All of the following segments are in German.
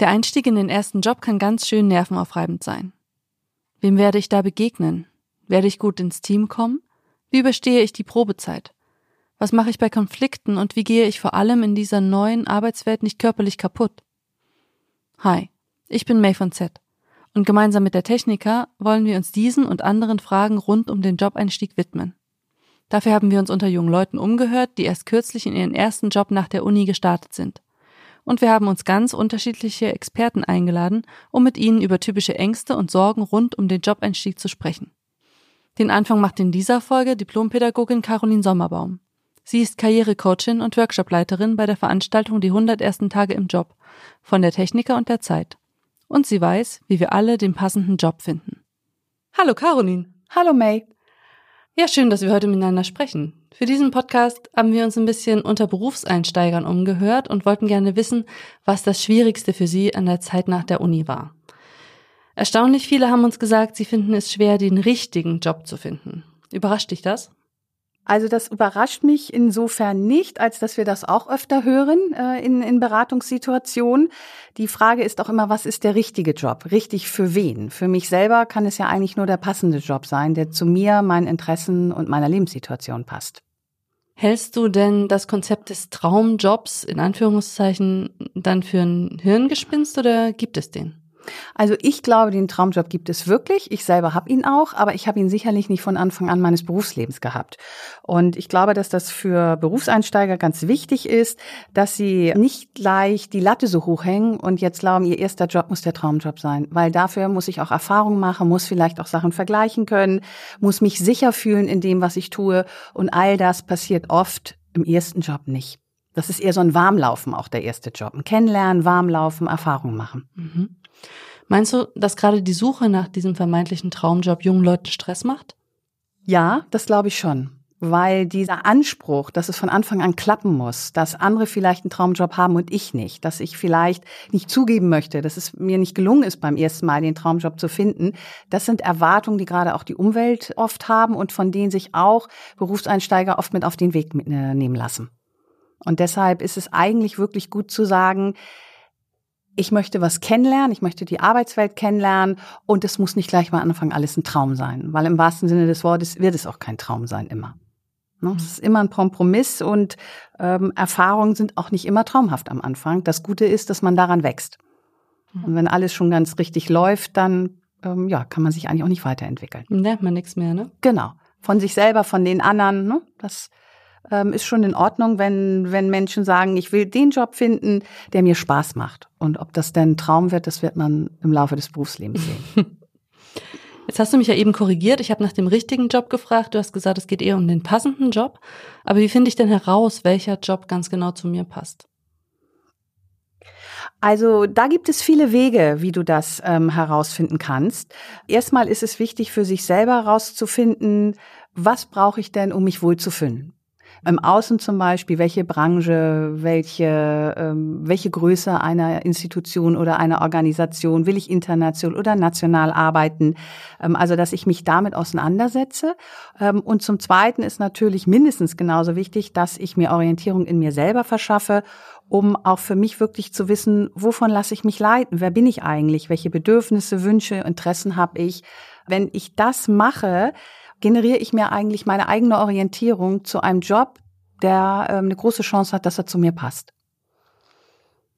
Der Einstieg in den ersten Job kann ganz schön nervenaufreibend sein. Wem werde ich da begegnen? Werde ich gut ins Team kommen? Wie überstehe ich die Probezeit? Was mache ich bei Konflikten und wie gehe ich vor allem in dieser neuen Arbeitswelt nicht körperlich kaputt? Hi, ich bin May von Z und gemeinsam mit der Techniker wollen wir uns diesen und anderen Fragen rund um den Jobeinstieg widmen. Dafür haben wir uns unter jungen Leuten umgehört, die erst kürzlich in ihren ersten Job nach der Uni gestartet sind. Und wir haben uns ganz unterschiedliche Experten eingeladen, um mit ihnen über typische Ängste und Sorgen rund um den Jobeinstieg zu sprechen. Den Anfang macht in dieser Folge Diplompädagogin Caroline Sommerbaum. Sie ist Karrierecoachin und Workshopleiterin bei der Veranstaltung Die 100 ersten Tage im Job von der Techniker und der Zeit. Und sie weiß, wie wir alle den passenden Job finden. Hallo Caroline. Hallo May. Ja, schön, dass wir heute miteinander sprechen. Für diesen Podcast haben wir uns ein bisschen unter Berufseinsteigern umgehört und wollten gerne wissen, was das Schwierigste für Sie an der Zeit nach der Uni war. Erstaunlich viele haben uns gesagt, sie finden es schwer, den richtigen Job zu finden. Überrascht dich das? Also das überrascht mich insofern nicht, als dass wir das auch öfter hören äh, in, in Beratungssituationen. Die Frage ist auch immer, was ist der richtige Job? Richtig für wen? Für mich selber kann es ja eigentlich nur der passende Job sein, der zu mir, meinen Interessen und meiner Lebenssituation passt. Hältst du denn das Konzept des Traumjobs in Anführungszeichen dann für ein Hirngespinst oder gibt es den? Also ich glaube, den Traumjob gibt es wirklich. Ich selber habe ihn auch, aber ich habe ihn sicherlich nicht von Anfang an meines Berufslebens gehabt. Und ich glaube, dass das für Berufseinsteiger ganz wichtig ist, dass sie nicht gleich die Latte so hoch hängen und jetzt glauben, ihr erster Job muss der Traumjob sein, weil dafür muss ich auch Erfahrung machen, muss vielleicht auch Sachen vergleichen können, muss mich sicher fühlen in dem, was ich tue und all das passiert oft im ersten Job nicht. Das ist eher so ein Warmlaufen auch der erste Job. Ein Kennenlernen, Warmlaufen, Erfahrung machen. Mhm. Meinst du, dass gerade die Suche nach diesem vermeintlichen Traumjob jungen Leuten Stress macht? Ja, das glaube ich schon. Weil dieser Anspruch, dass es von Anfang an klappen muss, dass andere vielleicht einen Traumjob haben und ich nicht, dass ich vielleicht nicht zugeben möchte, dass es mir nicht gelungen ist, beim ersten Mal den Traumjob zu finden, das sind Erwartungen, die gerade auch die Umwelt oft haben und von denen sich auch Berufseinsteiger oft mit auf den Weg mitnehmen lassen. Und deshalb ist es eigentlich wirklich gut zu sagen, ich möchte was kennenlernen, ich möchte die Arbeitswelt kennenlernen und es muss nicht gleich mal Anfang alles ein Traum sein, weil im wahrsten Sinne des Wortes wird es auch kein Traum sein immer. Ne? Es ist immer ein Kompromiss und ähm, Erfahrungen sind auch nicht immer traumhaft am Anfang. Das Gute ist, dass man daran wächst. Mhm. Und wenn alles schon ganz richtig läuft, dann ähm, ja, kann man sich eigentlich auch nicht weiterentwickeln. Lernt man nichts mehr, ne? Genau. Von sich selber, von den anderen. Ne? Das ähm, ist schon in Ordnung, wenn, wenn Menschen sagen, ich will den Job finden, der mir Spaß macht. Und ob das denn ein Traum wird, das wird man im Laufe des Berufslebens sehen. Jetzt hast du mich ja eben korrigiert. Ich habe nach dem richtigen Job gefragt. Du hast gesagt, es geht eher um den passenden Job. Aber wie finde ich denn heraus, welcher Job ganz genau zu mir passt? Also da gibt es viele Wege, wie du das ähm, herausfinden kannst. Erstmal ist es wichtig für sich selber herauszufinden, was brauche ich denn, um mich wohlzufühlen? Im Außen zum Beispiel, welche Branche, welche, ähm, welche Größe einer Institution oder einer Organisation, will ich international oder national arbeiten? Ähm, also, dass ich mich damit auseinandersetze. Ähm, und zum Zweiten ist natürlich mindestens genauso wichtig, dass ich mir Orientierung in mir selber verschaffe um auch für mich wirklich zu wissen, wovon lasse ich mich leiten? Wer bin ich eigentlich? Welche Bedürfnisse, Wünsche, Interessen habe ich? Wenn ich das mache, generiere ich mir eigentlich meine eigene Orientierung zu einem Job, der ähm, eine große Chance hat, dass er zu mir passt.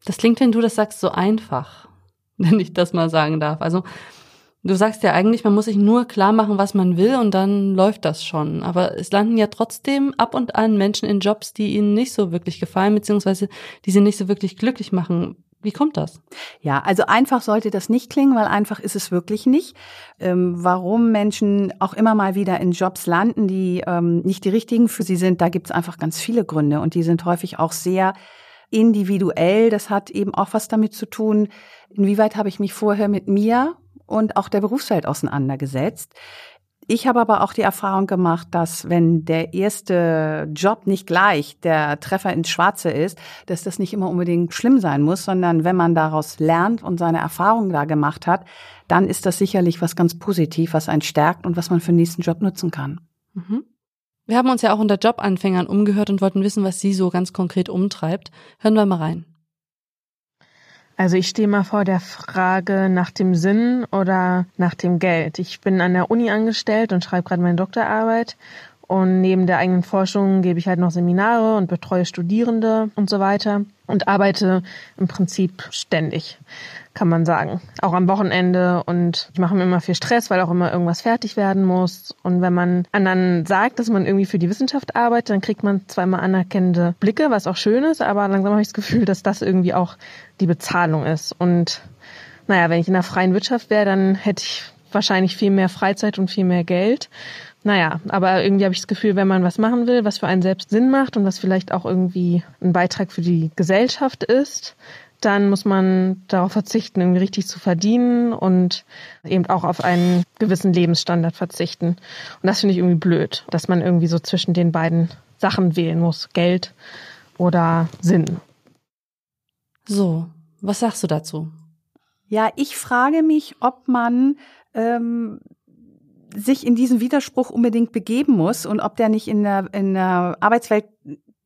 Das klingt, wenn du das sagst, so einfach, wenn ich das mal sagen darf. Also du sagst ja eigentlich, man muss sich nur klar machen, was man will und dann läuft das schon. Aber es landen ja trotzdem ab und an Menschen in Jobs, die ihnen nicht so wirklich gefallen, beziehungsweise die sie nicht so wirklich glücklich machen. Wie kommt das? Ja, also einfach sollte das nicht klingen, weil einfach ist es wirklich nicht. Ähm, warum Menschen auch immer mal wieder in Jobs landen, die ähm, nicht die richtigen für sie sind, da gibt es einfach ganz viele Gründe und die sind häufig auch sehr individuell. Das hat eben auch was damit zu tun, inwieweit habe ich mich vorher mit mir und auch der Berufswelt auseinandergesetzt. Ich habe aber auch die Erfahrung gemacht, dass wenn der erste Job nicht gleich der Treffer ins Schwarze ist, dass das nicht immer unbedingt schlimm sein muss, sondern wenn man daraus lernt und seine Erfahrungen da gemacht hat, dann ist das sicherlich was ganz positiv, was einen stärkt und was man für den nächsten Job nutzen kann. Mhm. Wir haben uns ja auch unter Jobanfängern umgehört und wollten wissen, was sie so ganz konkret umtreibt. Hören wir mal rein. Also ich stehe mal vor der Frage nach dem Sinn oder nach dem Geld. Ich bin an der Uni angestellt und schreibe gerade meine Doktorarbeit. Und neben der eigenen Forschung gebe ich halt noch Seminare und betreue Studierende und so weiter und arbeite im Prinzip ständig kann man sagen. Auch am Wochenende und ich mache mir immer viel Stress, weil auch immer irgendwas fertig werden muss. Und wenn man anderen sagt, dass man irgendwie für die Wissenschaft arbeitet, dann kriegt man zweimal anerkennende Blicke, was auch schön ist, aber langsam habe ich das Gefühl, dass das irgendwie auch die Bezahlung ist. Und naja, wenn ich in der freien Wirtschaft wäre, dann hätte ich wahrscheinlich viel mehr Freizeit und viel mehr Geld. Naja, aber irgendwie habe ich das Gefühl, wenn man was machen will, was für einen selbst Sinn macht und was vielleicht auch irgendwie ein Beitrag für die Gesellschaft ist, dann muss man darauf verzichten, irgendwie richtig zu verdienen und eben auch auf einen gewissen Lebensstandard verzichten. Und das finde ich irgendwie blöd, dass man irgendwie so zwischen den beiden Sachen wählen muss, Geld oder Sinn. So, was sagst du dazu? Ja, ich frage mich, ob man ähm, sich in diesen Widerspruch unbedingt begeben muss und ob der nicht in der, in der Arbeitswelt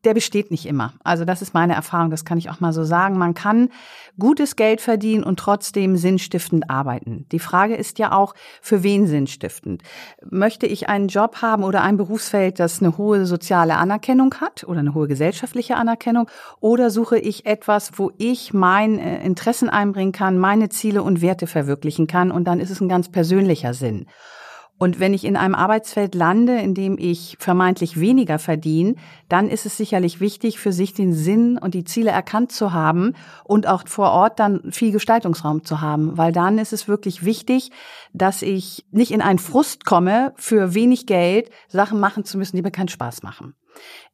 der besteht nicht immer. Also das ist meine Erfahrung, das kann ich auch mal so sagen. Man kann gutes Geld verdienen und trotzdem sinnstiftend arbeiten. Die Frage ist ja auch, für wen sinnstiftend? Möchte ich einen Job haben oder ein Berufsfeld, das eine hohe soziale Anerkennung hat oder eine hohe gesellschaftliche Anerkennung? Oder suche ich etwas, wo ich mein äh, Interessen einbringen kann, meine Ziele und Werte verwirklichen kann? Und dann ist es ein ganz persönlicher Sinn. Und wenn ich in einem Arbeitsfeld lande, in dem ich vermeintlich weniger verdiene, dann ist es sicherlich wichtig, für sich den Sinn und die Ziele erkannt zu haben und auch vor Ort dann viel Gestaltungsraum zu haben, weil dann ist es wirklich wichtig, dass ich nicht in einen Frust komme, für wenig Geld Sachen machen zu müssen, die mir keinen Spaß machen.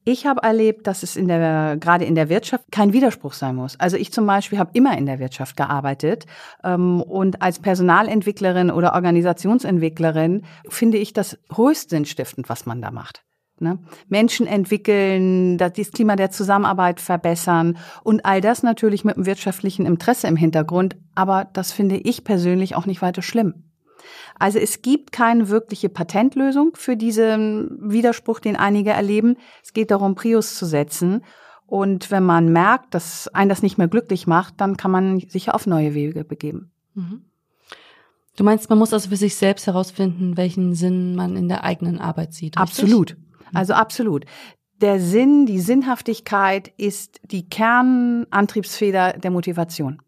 Ich habe erlebt, dass es in der, gerade in der Wirtschaft kein Widerspruch sein muss. Also ich zum Beispiel habe immer in der Wirtschaft gearbeitet ähm, und als Personalentwicklerin oder Organisationsentwicklerin finde ich das höchst sinnstiftend, was man da macht. Ne? Menschen entwickeln, das Klima der Zusammenarbeit verbessern und all das natürlich mit einem wirtschaftlichen Interesse im Hintergrund. Aber das finde ich persönlich auch nicht weiter schlimm. Also es gibt keine wirkliche Patentlösung für diesen Widerspruch, den einige erleben. Es geht darum, Prius zu setzen. Und wenn man merkt, dass einen das nicht mehr glücklich macht, dann kann man sich auf neue Wege begeben. Mhm. Du meinst, man muss also für sich selbst herausfinden, welchen Sinn man in der eigenen Arbeit sieht. Richtig? Absolut. Also absolut. Der Sinn, die Sinnhaftigkeit ist die Kernantriebsfeder der Motivation.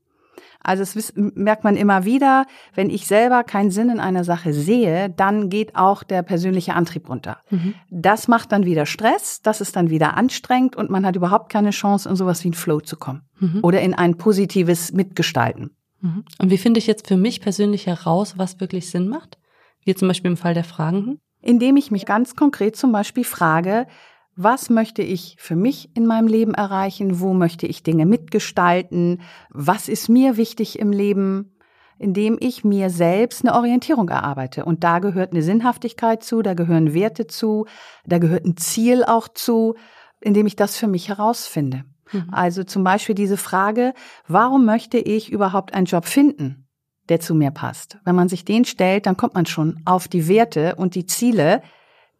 Also es merkt man immer wieder, wenn ich selber keinen Sinn in einer Sache sehe, dann geht auch der persönliche Antrieb runter. Mhm. Das macht dann wieder Stress, das ist dann wieder anstrengend und man hat überhaupt keine Chance, in sowas wie ein Flow zu kommen mhm. oder in ein positives Mitgestalten. Mhm. Und wie finde ich jetzt für mich persönlich heraus, was wirklich Sinn macht? Wie zum Beispiel im Fall der Fragenden? Indem ich mich ganz konkret zum Beispiel frage, was möchte ich für mich in meinem Leben erreichen? Wo möchte ich Dinge mitgestalten? Was ist mir wichtig im Leben? Indem ich mir selbst eine Orientierung erarbeite. Und da gehört eine Sinnhaftigkeit zu, da gehören Werte zu, da gehört ein Ziel auch zu, indem ich das für mich herausfinde. Mhm. Also zum Beispiel diese Frage, warum möchte ich überhaupt einen Job finden, der zu mir passt? Wenn man sich den stellt, dann kommt man schon auf die Werte und die Ziele,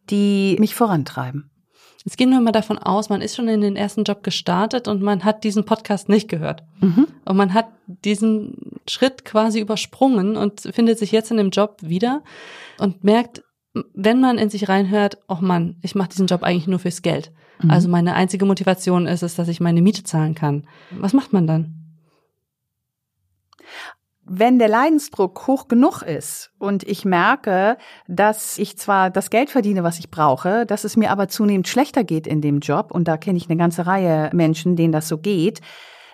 die mich vorantreiben. Jetzt gehen wir mal davon aus, man ist schon in den ersten Job gestartet und man hat diesen Podcast nicht gehört. Mhm. Und man hat diesen Schritt quasi übersprungen und findet sich jetzt in dem Job wieder und merkt, wenn man in sich reinhört, oh Mann, ich mache diesen Job eigentlich nur fürs Geld. Mhm. Also meine einzige Motivation ist es, dass ich meine Miete zahlen kann. Was macht man dann? Wenn der Leidensdruck hoch genug ist und ich merke, dass ich zwar das Geld verdiene, was ich brauche, dass es mir aber zunehmend schlechter geht in dem Job, und da kenne ich eine ganze Reihe Menschen, denen das so geht,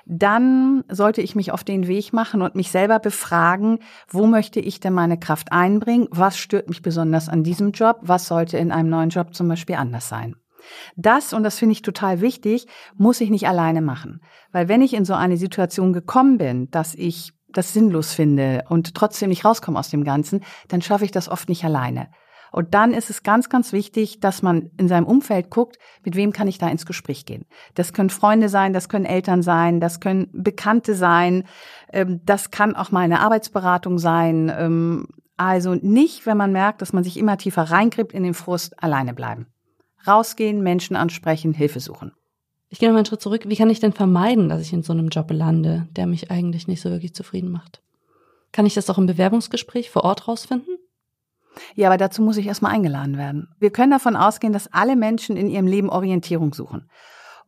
dann sollte ich mich auf den Weg machen und mich selber befragen, wo möchte ich denn meine Kraft einbringen? Was stört mich besonders an diesem Job? Was sollte in einem neuen Job zum Beispiel anders sein? Das, und das finde ich total wichtig, muss ich nicht alleine machen. Weil wenn ich in so eine Situation gekommen bin, dass ich das sinnlos finde und trotzdem nicht rauskomme aus dem Ganzen, dann schaffe ich das oft nicht alleine. Und dann ist es ganz, ganz wichtig, dass man in seinem Umfeld guckt, mit wem kann ich da ins Gespräch gehen. Das können Freunde sein, das können Eltern sein, das können Bekannte sein, ähm, das kann auch mal eine Arbeitsberatung sein. Ähm, also nicht, wenn man merkt, dass man sich immer tiefer reingräbt in den Frust, alleine bleiben. Rausgehen, Menschen ansprechen, Hilfe suchen. Ich gehe noch mal einen Schritt zurück. Wie kann ich denn vermeiden, dass ich in so einem Job lande, der mich eigentlich nicht so wirklich zufrieden macht? Kann ich das auch im Bewerbungsgespräch vor Ort rausfinden? Ja, aber dazu muss ich erstmal eingeladen werden. Wir können davon ausgehen, dass alle Menschen in ihrem Leben Orientierung suchen.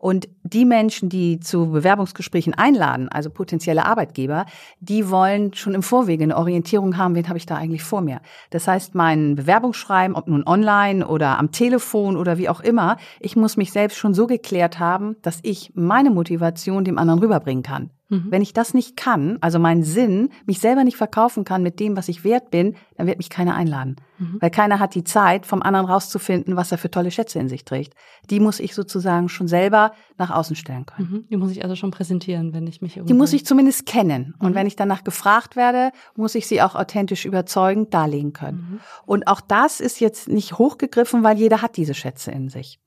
Und die Menschen, die zu Bewerbungsgesprächen einladen, also potenzielle Arbeitgeber, die wollen schon im Vorwege eine Orientierung haben, wen habe ich da eigentlich vor mir. Das heißt, mein Bewerbungsschreiben, ob nun online oder am Telefon oder wie auch immer, ich muss mich selbst schon so geklärt haben, dass ich meine Motivation dem anderen rüberbringen kann. Mhm. Wenn ich das nicht kann, also meinen Sinn, mich selber nicht verkaufen kann mit dem, was ich wert bin, dann wird mich keiner einladen. Mhm. Weil keiner hat die Zeit, vom anderen rauszufinden, was er für tolle Schätze in sich trägt. Die muss ich sozusagen schon selber nach außen stellen können. Mhm. Die muss ich also schon präsentieren, wenn ich mich irgendwie. Die muss ich zumindest kennen. Und mhm. wenn ich danach gefragt werde, muss ich sie auch authentisch überzeugend darlegen können. Mhm. Und auch das ist jetzt nicht hochgegriffen, weil jeder hat diese Schätze in sich.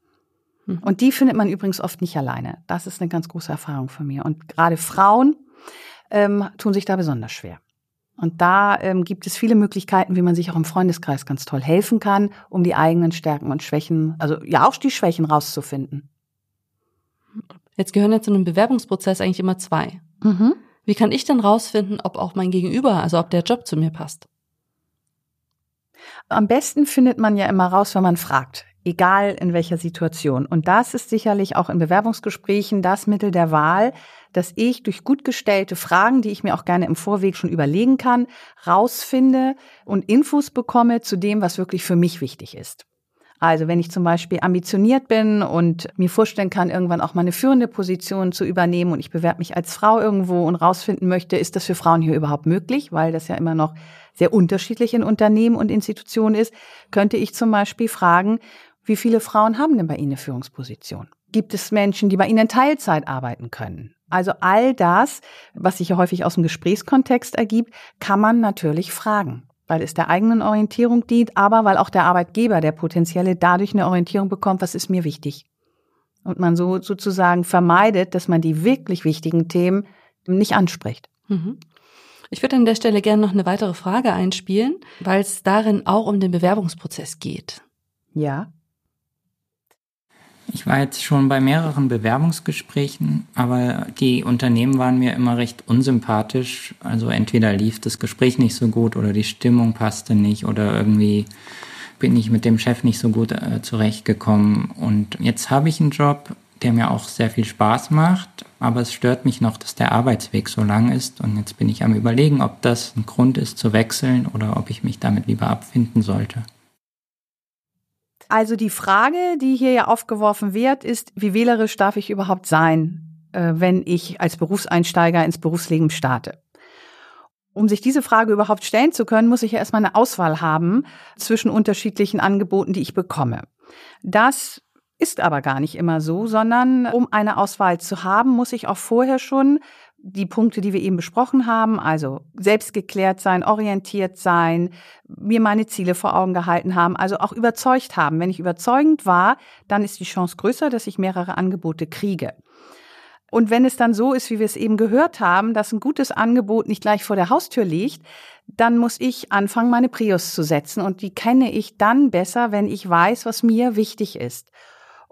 Mhm. Und die findet man übrigens oft nicht alleine. Das ist eine ganz große Erfahrung von mir. Und gerade Frauen ähm, tun sich da besonders schwer. Und da ähm, gibt es viele Möglichkeiten, wie man sich auch im Freundeskreis ganz toll helfen kann, um die eigenen Stärken und Schwächen, also ja auch die Schwächen rauszufinden. Jetzt gehören ja zu einem Bewerbungsprozess eigentlich immer zwei. Mhm. Wie kann ich denn rausfinden, ob auch mein Gegenüber, also ob der Job zu mir passt? Am besten findet man ja immer raus, wenn man fragt egal in welcher Situation. Und das ist sicherlich auch in Bewerbungsgesprächen das Mittel der Wahl, dass ich durch gut gestellte Fragen, die ich mir auch gerne im Vorweg schon überlegen kann, rausfinde und Infos bekomme zu dem, was wirklich für mich wichtig ist. Also wenn ich zum Beispiel ambitioniert bin und mir vorstellen kann, irgendwann auch mal eine führende Position zu übernehmen und ich bewerbe mich als Frau irgendwo und rausfinden möchte, ist das für Frauen hier überhaupt möglich, weil das ja immer noch sehr unterschiedlich in Unternehmen und Institutionen ist, könnte ich zum Beispiel fragen, wie viele Frauen haben denn bei Ihnen eine Führungsposition? Gibt es Menschen, die bei Ihnen Teilzeit arbeiten können? Also all das, was sich ja häufig aus dem Gesprächskontext ergibt, kann man natürlich fragen, weil es der eigenen Orientierung dient, aber weil auch der Arbeitgeber, der potenzielle, dadurch eine Orientierung bekommt, was ist mir wichtig. Und man so sozusagen vermeidet, dass man die wirklich wichtigen Themen nicht anspricht. Mhm. Ich würde an der Stelle gerne noch eine weitere Frage einspielen, weil es darin auch um den Bewerbungsprozess geht. Ja. Ich war jetzt schon bei mehreren Bewerbungsgesprächen, aber die Unternehmen waren mir immer recht unsympathisch. Also entweder lief das Gespräch nicht so gut oder die Stimmung passte nicht oder irgendwie bin ich mit dem Chef nicht so gut äh, zurechtgekommen. Und jetzt habe ich einen Job, der mir auch sehr viel Spaß macht, aber es stört mich noch, dass der Arbeitsweg so lang ist. Und jetzt bin ich am Überlegen, ob das ein Grund ist zu wechseln oder ob ich mich damit lieber abfinden sollte. Also die Frage, die hier ja aufgeworfen wird, ist, wie wählerisch darf ich überhaupt sein, äh, wenn ich als Berufseinsteiger ins Berufsleben starte? Um sich diese Frage überhaupt stellen zu können, muss ich ja erstmal eine Auswahl haben zwischen unterschiedlichen Angeboten, die ich bekomme. Das ist aber gar nicht immer so, sondern um eine Auswahl zu haben, muss ich auch vorher schon die Punkte, die wir eben besprochen haben, also selbstgeklärt sein, orientiert sein, mir meine Ziele vor Augen gehalten haben, also auch überzeugt haben. Wenn ich überzeugend war, dann ist die Chance größer, dass ich mehrere Angebote kriege. Und wenn es dann so ist, wie wir es eben gehört haben, dass ein gutes Angebot nicht gleich vor der Haustür liegt, dann muss ich anfangen, meine Prius zu setzen. Und die kenne ich dann besser, wenn ich weiß, was mir wichtig ist.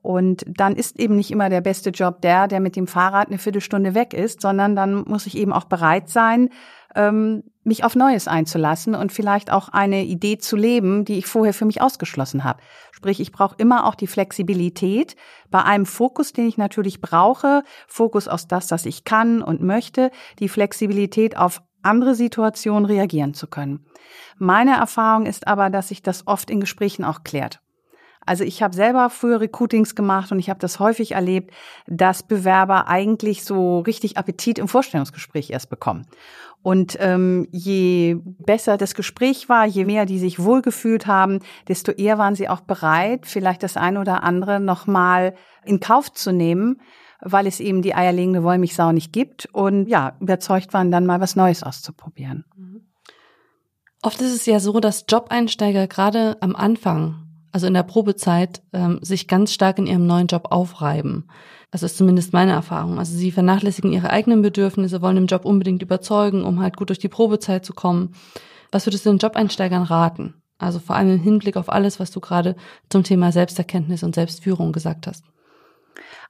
Und dann ist eben nicht immer der beste Job der, der mit dem Fahrrad eine Viertelstunde weg ist, sondern dann muss ich eben auch bereit sein, ähm, mich auf Neues einzulassen und vielleicht auch eine Idee zu leben, die ich vorher für mich ausgeschlossen habe. Sprich, ich brauche immer auch die Flexibilität bei einem Fokus, den ich natürlich brauche, Fokus aus das, was ich kann und möchte, die Flexibilität auf andere Situationen reagieren zu können. Meine Erfahrung ist aber, dass sich das oft in Gesprächen auch klärt. Also ich habe selber früher Recruitings gemacht und ich habe das häufig erlebt, dass Bewerber eigentlich so richtig Appetit im Vorstellungsgespräch erst bekommen. Und ähm, je besser das Gespräch war, je mehr die sich wohlgefühlt haben, desto eher waren sie auch bereit, vielleicht das eine oder andere nochmal in Kauf zu nehmen, weil es eben die eierlegende Wollmilchsau nicht gibt und ja, überzeugt waren, dann mal was Neues auszuprobieren. Oft ist es ja so, dass Job-Einsteiger gerade am Anfang also in der Probezeit, ähm, sich ganz stark in ihrem neuen Job aufreiben. Das ist zumindest meine Erfahrung. Also sie vernachlässigen ihre eigenen Bedürfnisse, wollen im Job unbedingt überzeugen, um halt gut durch die Probezeit zu kommen. Was würdest du den Job-Einsteigern raten? Also vor allem im Hinblick auf alles, was du gerade zum Thema Selbsterkenntnis und Selbstführung gesagt hast.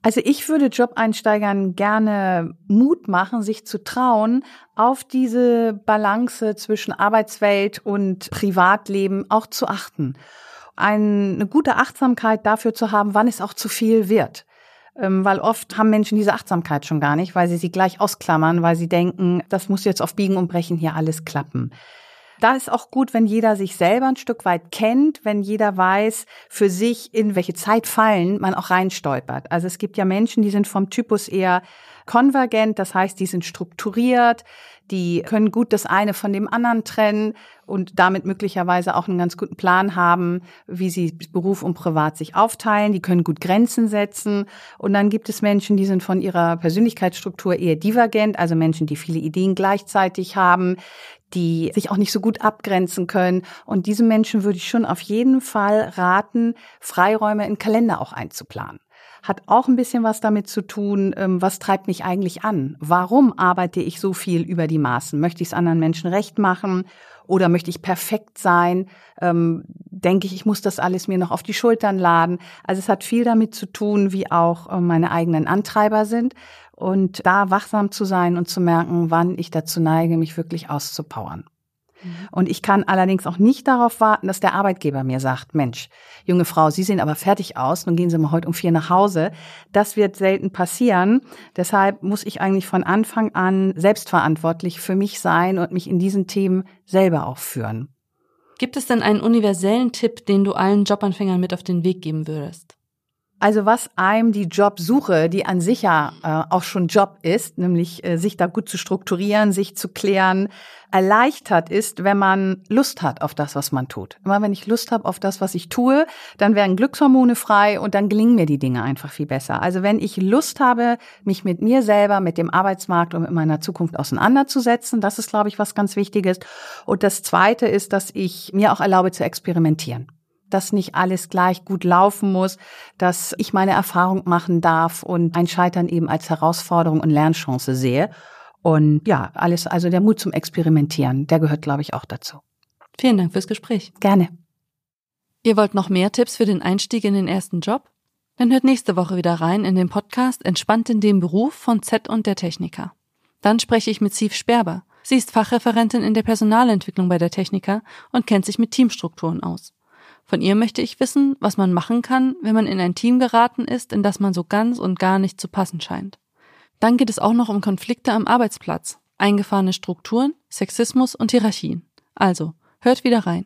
Also ich würde Job-Einsteigern gerne Mut machen, sich zu trauen, auf diese Balance zwischen Arbeitswelt und Privatleben auch zu achten. Eine gute Achtsamkeit dafür zu haben, wann es auch zu viel wird. Ähm, weil oft haben Menschen diese Achtsamkeit schon gar nicht, weil sie sie gleich ausklammern, weil sie denken, das muss jetzt auf Biegen und Brechen hier alles klappen. Da ist auch gut, wenn jeder sich selber ein Stück weit kennt, wenn jeder weiß für sich, in welche Zeitfallen man auch reinstolpert. Also es gibt ja Menschen, die sind vom Typus eher konvergent, das heißt, die sind strukturiert, die können gut das eine von dem anderen trennen und damit möglicherweise auch einen ganz guten Plan haben, wie sie Beruf und Privat sich aufteilen. Die können gut Grenzen setzen. Und dann gibt es Menschen, die sind von ihrer Persönlichkeitsstruktur eher divergent, also Menschen, die viele Ideen gleichzeitig haben, die sich auch nicht so gut abgrenzen können. Und diese Menschen würde ich schon auf jeden Fall raten, Freiräume in Kalender auch einzuplanen hat auch ein bisschen was damit zu tun, ähm, was treibt mich eigentlich an? Warum arbeite ich so viel über die Maßen? Möchte ich es anderen Menschen recht machen oder möchte ich perfekt sein? Ähm, denke ich, ich muss das alles mir noch auf die Schultern laden? Also es hat viel damit zu tun, wie auch äh, meine eigenen Antreiber sind und da wachsam zu sein und zu merken, wann ich dazu neige, mich wirklich auszupowern. Mhm. Und ich kann allerdings auch nicht darauf warten, dass der Arbeitgeber mir sagt, Mensch, junge Frau, Sie sehen aber fertig aus, nun gehen Sie mal heute um vier nach Hause. Das wird selten passieren. Deshalb muss ich eigentlich von Anfang an selbstverantwortlich für mich sein und mich in diesen Themen selber auch führen. Gibt es denn einen universellen Tipp, den du allen Jobanfängern mit auf den Weg geben würdest? Also was einem die Jobsuche, die an sich ja äh, auch schon Job ist, nämlich äh, sich da gut zu strukturieren, sich zu klären, erleichtert ist, wenn man Lust hat auf das, was man tut. Immer wenn ich Lust habe auf das, was ich tue, dann werden Glückshormone frei und dann gelingen mir die Dinge einfach viel besser. Also wenn ich Lust habe, mich mit mir selber, mit dem Arbeitsmarkt und mit meiner Zukunft auseinanderzusetzen, das ist, glaube ich, was ganz Wichtiges. Und das Zweite ist, dass ich mir auch erlaube zu experimentieren dass nicht alles gleich gut laufen muss, dass ich meine Erfahrung machen darf und ein Scheitern eben als Herausforderung und Lernchance sehe. Und ja, alles, also der Mut zum Experimentieren, der gehört, glaube ich, auch dazu. Vielen Dank fürs Gespräch. Gerne. Ihr wollt noch mehr Tipps für den Einstieg in den ersten Job? Dann hört nächste Woche wieder rein in den Podcast Entspannt in dem Beruf von Z und der Techniker. Dann spreche ich mit Siv Sperber. Sie ist Fachreferentin in der Personalentwicklung bei der Techniker und kennt sich mit Teamstrukturen aus. Von ihr möchte ich wissen, was man machen kann, wenn man in ein Team geraten ist, in das man so ganz und gar nicht zu passen scheint. Dann geht es auch noch um Konflikte am Arbeitsplatz, eingefahrene Strukturen, Sexismus und Hierarchien. Also, hört wieder rein.